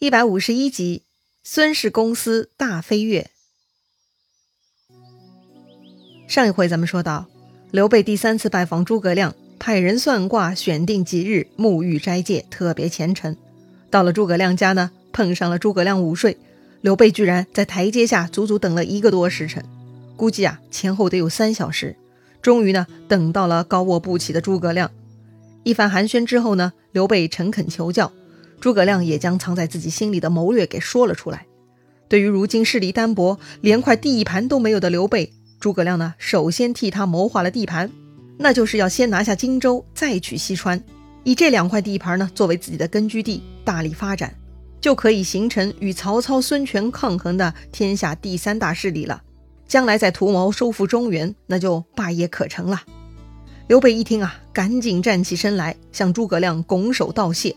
一百五十一集，孙氏公司大飞跃。上一回咱们说到，刘备第三次拜访诸葛亮，派人算卦，选定吉日，沐浴斋戒，特别虔诚。到了诸葛亮家呢，碰上了诸葛亮午睡，刘备居然在台阶下足足等了一个多时辰，估计啊前后得有三小时。终于呢，等到了高卧不起的诸葛亮。一番寒暄之后呢，刘备诚恳求教。诸葛亮也将藏在自己心里的谋略给说了出来。对于如今势力单薄、连块地盘都没有的刘备，诸葛亮呢，首先替他谋划了地盘，那就是要先拿下荆州，再取西川，以这两块地盘呢作为自己的根据地，大力发展，就可以形成与曹操、孙权抗衡的天下第三大势力了。将来再图谋收复中原，那就霸业可成了。刘备一听啊，赶紧站起身来，向诸葛亮拱手道谢。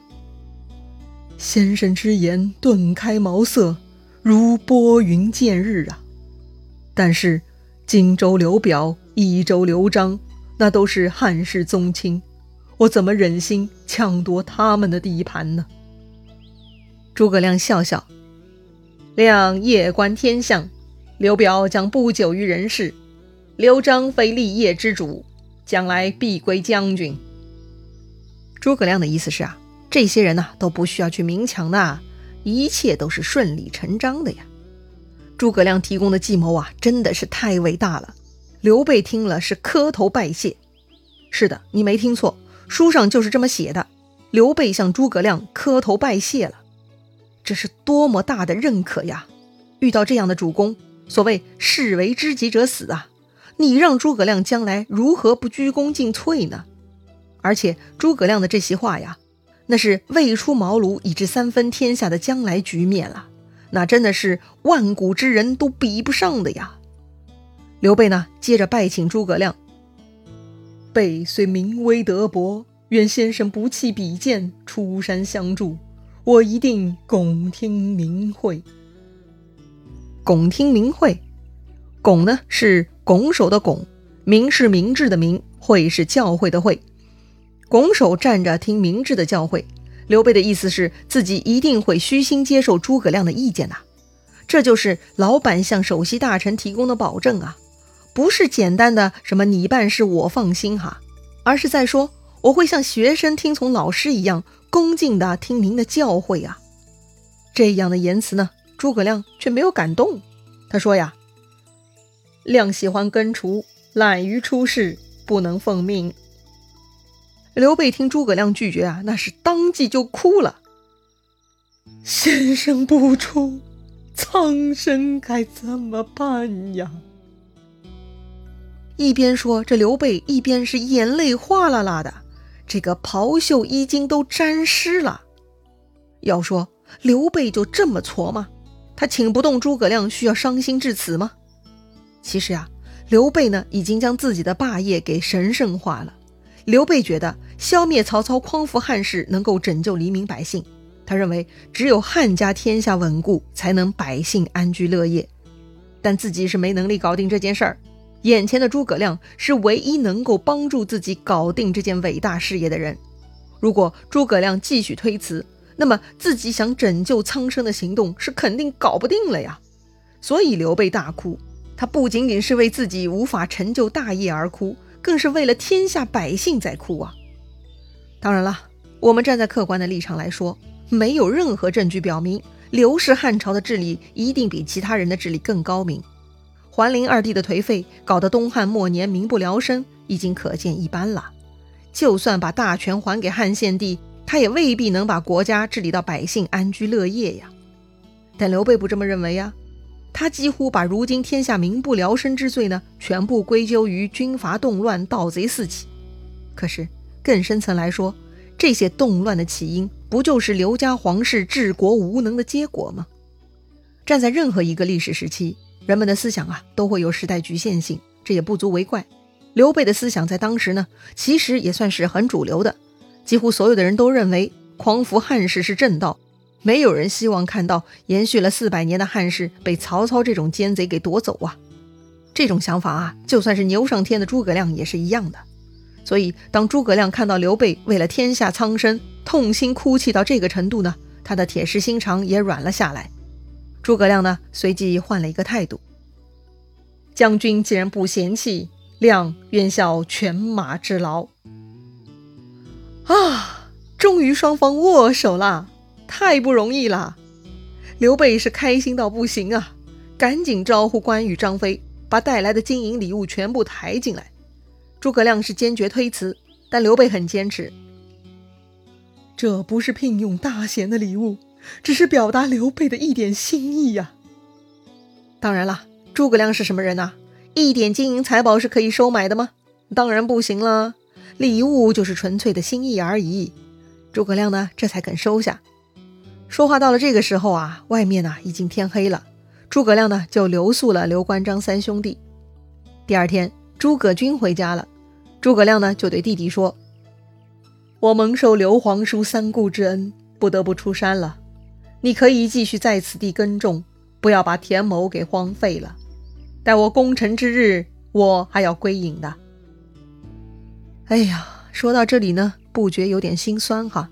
先生之言顿开茅塞，如拨云见日啊！但是荆州刘表、益州刘璋，那都是汉室宗亲，我怎么忍心抢夺他们的地盘呢？诸葛亮笑笑：“亮夜观天象，刘表将不久于人世，刘璋非立业之主，将来必归将军。”诸葛亮的意思是啊。这些人呢都不需要去明抢的，一切都是顺理成章的呀。诸葛亮提供的计谋啊，真的是太伟大了。刘备听了是磕头拜谢。是的，你没听错，书上就是这么写的。刘备向诸葛亮磕头拜谢了，这是多么大的认可呀！遇到这样的主公，所谓士为知己者死啊，你让诸葛亮将来如何不鞠躬尽瘁呢？而且诸葛亮的这席话呀。那是未出茅庐已知三分天下的将来局面了，那真的是万古之人都比不上的呀。刘备呢，接着拜请诸葛亮：“备虽名微德薄，愿先生不弃比剑，出山相助，我一定拱听明会。”拱听明会，拱呢是拱手的拱，明是明智的明，会是教诲的会。拱手站着听明智的教诲，刘备的意思是自己一定会虚心接受诸葛亮的意见呐，这就是老板向首席大臣提供的保证啊，不是简单的什么你办事我放心哈，而是在说我会像学生听从老师一样恭敬的听您的教诲啊。这样的言辞呢，诸葛亮却没有感动，他说呀，亮喜欢根除，懒于出事，不能奉命。刘备听诸葛亮拒绝啊，那是当即就哭了。先生不出，苍生该怎么办呀？一边说这刘备，一边是眼泪哗啦啦的，这个袍袖衣襟都沾湿了。要说刘备就这么挫吗？他请不动诸葛亮，需要伤心至此吗？其实呀，刘备呢，已经将自己的霸业给神圣化了。刘备觉得消灭曹操、匡扶汉室能够拯救黎民百姓，他认为只有汉家天下稳固，才能百姓安居乐业。但自己是没能力搞定这件事儿，眼前的诸葛亮是唯一能够帮助自己搞定这件伟大事业的人。如果诸葛亮继续推辞，那么自己想拯救苍生的行动是肯定搞不定了呀。所以刘备大哭，他不仅仅是为自己无法成就大业而哭。更是为了天下百姓在哭啊！当然了，我们站在客观的立场来说，没有任何证据表明刘氏汉朝的治理一定比其他人的治理更高明。桓灵二帝的颓废，搞得东汉末年民不聊生，已经可见一斑了。就算把大权还给汉献帝，他也未必能把国家治理到百姓安居乐业呀。但刘备不这么认为呀。他几乎把如今天下民不聊生之罪呢，全部归咎于军阀动乱、盗贼四起。可是更深层来说，这些动乱的起因，不就是刘家皇室治国无能的结果吗？站在任何一个历史时期，人们的思想啊，都会有时代局限性，这也不足为怪。刘备的思想在当时呢，其实也算是很主流的，几乎所有的人都认为匡扶汉室是正道。没有人希望看到延续了四百年的汉室被曹操这种奸贼给夺走啊！这种想法啊，就算是牛上天的诸葛亮也是一样的。所以，当诸葛亮看到刘备为了天下苍生痛心哭泣到这个程度呢，他的铁石心肠也软了下来。诸葛亮呢，随即换了一个态度：“将军既然不嫌弃，亮愿效犬马之劳。”啊，终于双方握手了，太不容易了。刘备是开心到不行啊，赶紧招呼关羽、张飞，把带来的金银礼物全部抬进来。诸葛亮是坚决推辞，但刘备很坚持。这不是聘用大贤的礼物，只是表达刘备的一点心意呀。当然了，诸葛亮是什么人呐？一点金银财宝是可以收买的吗？当然不行了。礼物就是纯粹的心意而已。诸葛亮呢，这才肯收下。说话到了这个时候啊，外面呢已经天黑了。诸葛亮呢就留宿了刘关张三兄弟。第二天，诸葛均回家了。诸葛亮呢就对弟弟说。我蒙受刘皇叔三顾之恩，不得不出山了。你可以继续在此地耕种，不要把田亩给荒废了。待我功成之日，我还要归隐的。哎呀，说到这里呢，不觉有点心酸哈。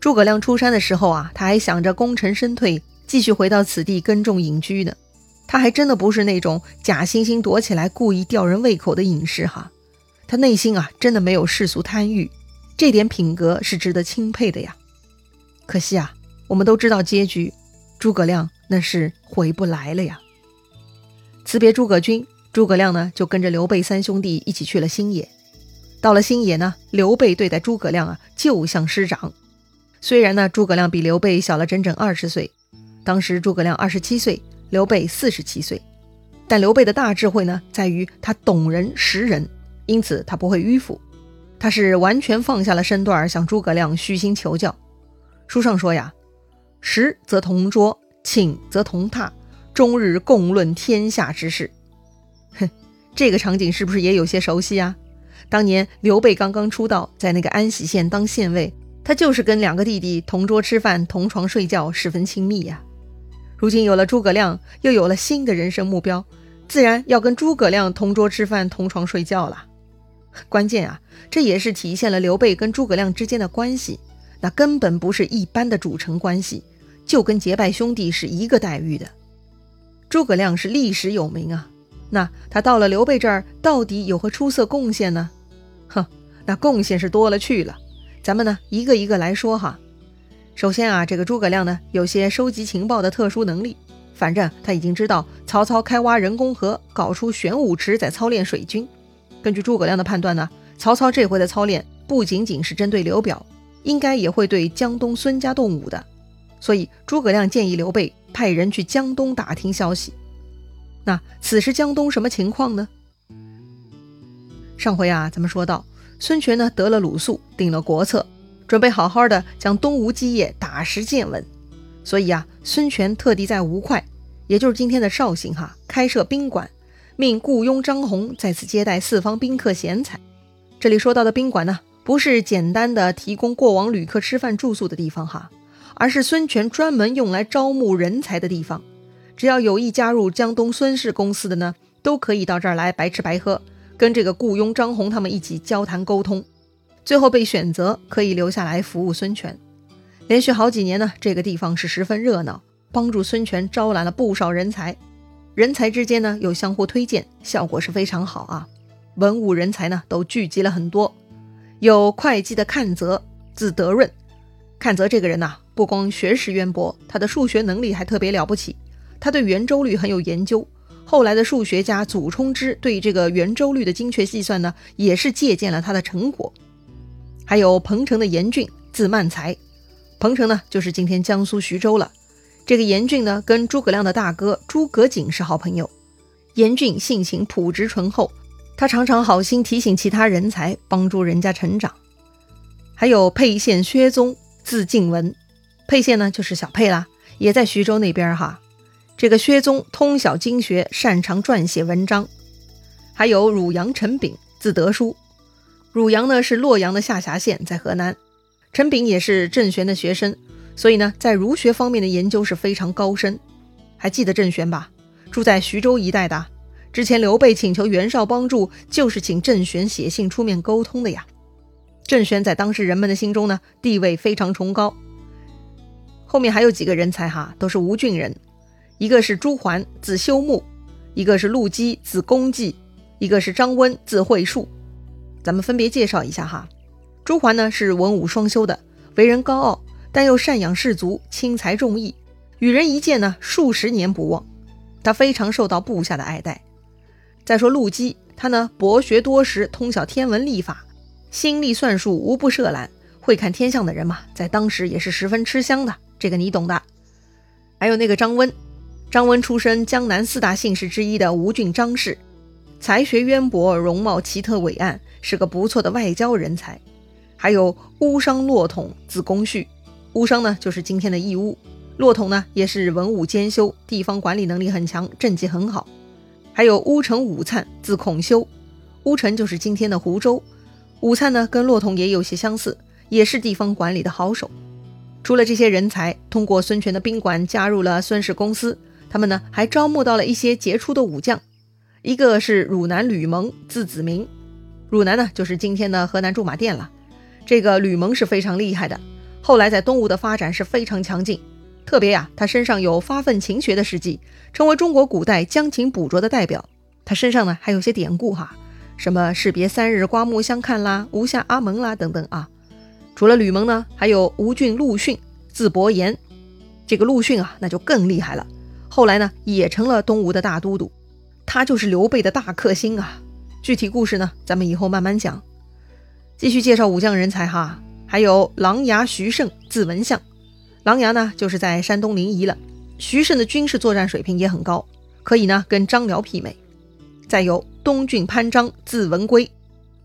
诸葛亮出山的时候啊，他还想着功成身退，继续回到此地耕种隐居呢。他还真的不是那种假惺惺躲起来故意吊人胃口的隐士哈。他内心啊，真的没有世俗贪欲。这点品格是值得钦佩的呀，可惜啊，我们都知道结局，诸葛亮那是回不来了呀。辞别诸葛军，诸葛亮呢就跟着刘备三兄弟一起去了新野。到了新野呢，刘备对待诸葛亮啊，就像师长。虽然呢，诸葛亮比刘备小了整整二十岁，当时诸葛亮二十七岁，刘备四十七岁，但刘备的大智慧呢，在于他懂人识人，因此他不会迂腐。他是完全放下了身段，向诸葛亮虚心求教。书上说呀：“食则同桌，寝则同榻，终日共论天下之事。”哼，这个场景是不是也有些熟悉啊？当年刘备刚刚出道，在那个安喜县当县尉，他就是跟两个弟弟同桌吃饭、同床睡觉，十分亲密呀。如今有了诸葛亮，又有了新的人生目标，自然要跟诸葛亮同桌吃饭、同床睡觉了。关键啊，这也是体现了刘备跟诸葛亮之间的关系，那根本不是一般的主臣关系，就跟结拜兄弟是一个待遇的。诸葛亮是历史有名啊，那他到了刘备这儿，到底有何出色贡献呢？哼，那贡献是多了去了，咱们呢一个一个来说哈。首先啊，这个诸葛亮呢有些收集情报的特殊能力，反正他已经知道曹操开挖人工河，搞出玄武池，在操练水军。根据诸葛亮的判断呢，曹操这回的操练不仅仅是针对刘表，应该也会对江东孙家动武的。所以诸葛亮建议刘备派人去江东打听消息。那此时江东什么情况呢？上回啊，咱们说到孙权呢得了鲁肃，定了国策，准备好好的将东吴基业打实建稳。所以啊，孙权特地在吴会，也就是今天的绍兴哈，开设宾馆。命雇佣张宏在此接待四方宾客贤才。这里说到的宾馆呢，不是简单的提供过往旅客吃饭住宿的地方哈，而是孙权专门用来招募人才的地方。只要有意加入江东孙氏公司的呢，都可以到这儿来白吃白喝，跟这个雇佣张宏他们一起交谈沟通，最后被选择可以留下来服务孙权。连续好几年呢，这个地方是十分热闹，帮助孙权招揽了不少人才。人才之间呢有相互推荐，效果是非常好啊。文武人才呢都聚集了很多，有会计的阚泽，字德润。阚泽这个人呐，不光学识渊博，他的数学能力还特别了不起。他对圆周率很有研究，后来的数学家祖冲之对这个圆周率的精确计算呢，也是借鉴了他的成果。还有彭城的严俊，字曼才。彭城呢就是今天江苏徐州了。这个严俊呢，跟诸葛亮的大哥诸葛瑾是好朋友。严俊性情朴直醇厚，他常常好心提醒其他人才，帮助人家成长。还有沛县薛宗，字敬文。沛县呢，就是小沛啦，也在徐州那边哈。这个薛宗通晓经学，擅长撰写文章。还有汝阳陈炳，字德叔。汝阳呢是洛阳的下辖县，在河南。陈炳也是郑玄的学生。所以呢，在儒学方面的研究是非常高深。还记得郑玄吧？住在徐州一带的。之前刘备请求袁绍帮助，就是请郑玄写信出面沟通的呀。郑玄在当时人们的心中呢，地位非常崇高。后面还有几个人才哈，都是吴郡人，一个是朱桓，字修穆；一个是陆基，字公季；一个是张温，字惠树。咱们分别介绍一下哈。朱桓呢是文武双修的，为人高傲，但又赡养士卒，轻财重义，与人一见呢数十年不忘。他非常受到部下的爱戴。再说陆基，他呢博学多识，通晓天文历法，心力算术无不涉览，会看天象的人嘛，在当时也是十分吃香的。这个你懂的。还有那个张温，张温出身江南四大姓氏之一的吴郡张氏，才学渊博，容貌奇特伟岸，是个不错的外交人才。还有乌商骆统，字公绪，乌商呢就是今天的义乌。骆统呢，也是文武兼修，地方管理能力很强，政绩很好。还有乌程武粲，字孔修，乌程就是今天的湖州。武粲呢，跟骆统也有些相似，也是地方管理的好手。除了这些人才，通过孙权的宾馆加入了孙氏公司，他们呢还招募到了一些杰出的武将。一个是汝南吕蒙，字子明，汝南呢就是今天的河南驻马店了。这个吕蒙是非常厉害的，后来在东吴的发展是非常强劲。特别呀，他身上有发愤勤学的事迹，成为中国古代将琴捕捉的代表。他身上呢还有些典故哈，什么士别三日，刮目相看啦，吴下阿蒙啦等等啊。除了吕蒙呢，还有吴郡陆逊，字伯言。这个陆逊啊，那就更厉害了。后来呢，也成了东吴的大都督，他就是刘备的大克星啊。具体故事呢，咱们以后慢慢讲。继续介绍武将人才哈，还有琅琊徐盛，字文相。琅琊呢，就是在山东临沂了。徐盛的军事作战水平也很高，可以呢跟张辽媲美。再有东郡潘璋，字文圭。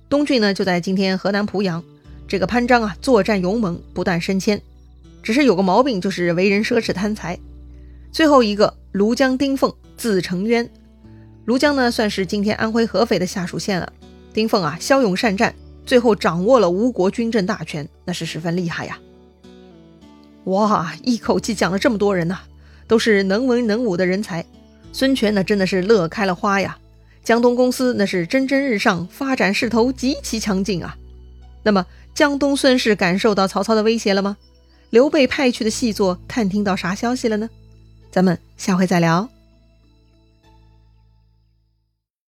东郡呢就在今天河南濮阳。这个潘璋啊，作战勇猛，不断升迁，只是有个毛病，就是为人奢侈贪财。最后一个庐江丁奉，字成渊。庐江呢算是今天安徽合肥的下属县了。丁奉啊，骁勇善战，最后掌握了吴国军政大权，那是十分厉害呀。哇，一口气讲了这么多人呐，都是能文能武的人才。孙权那真的是乐开了花呀，江东公司那是蒸蒸日上，发展势头极其强劲啊。那么江东孙氏感受到曹操的威胁了吗？刘备派去的细作探听到啥消息了呢？咱们下回再聊。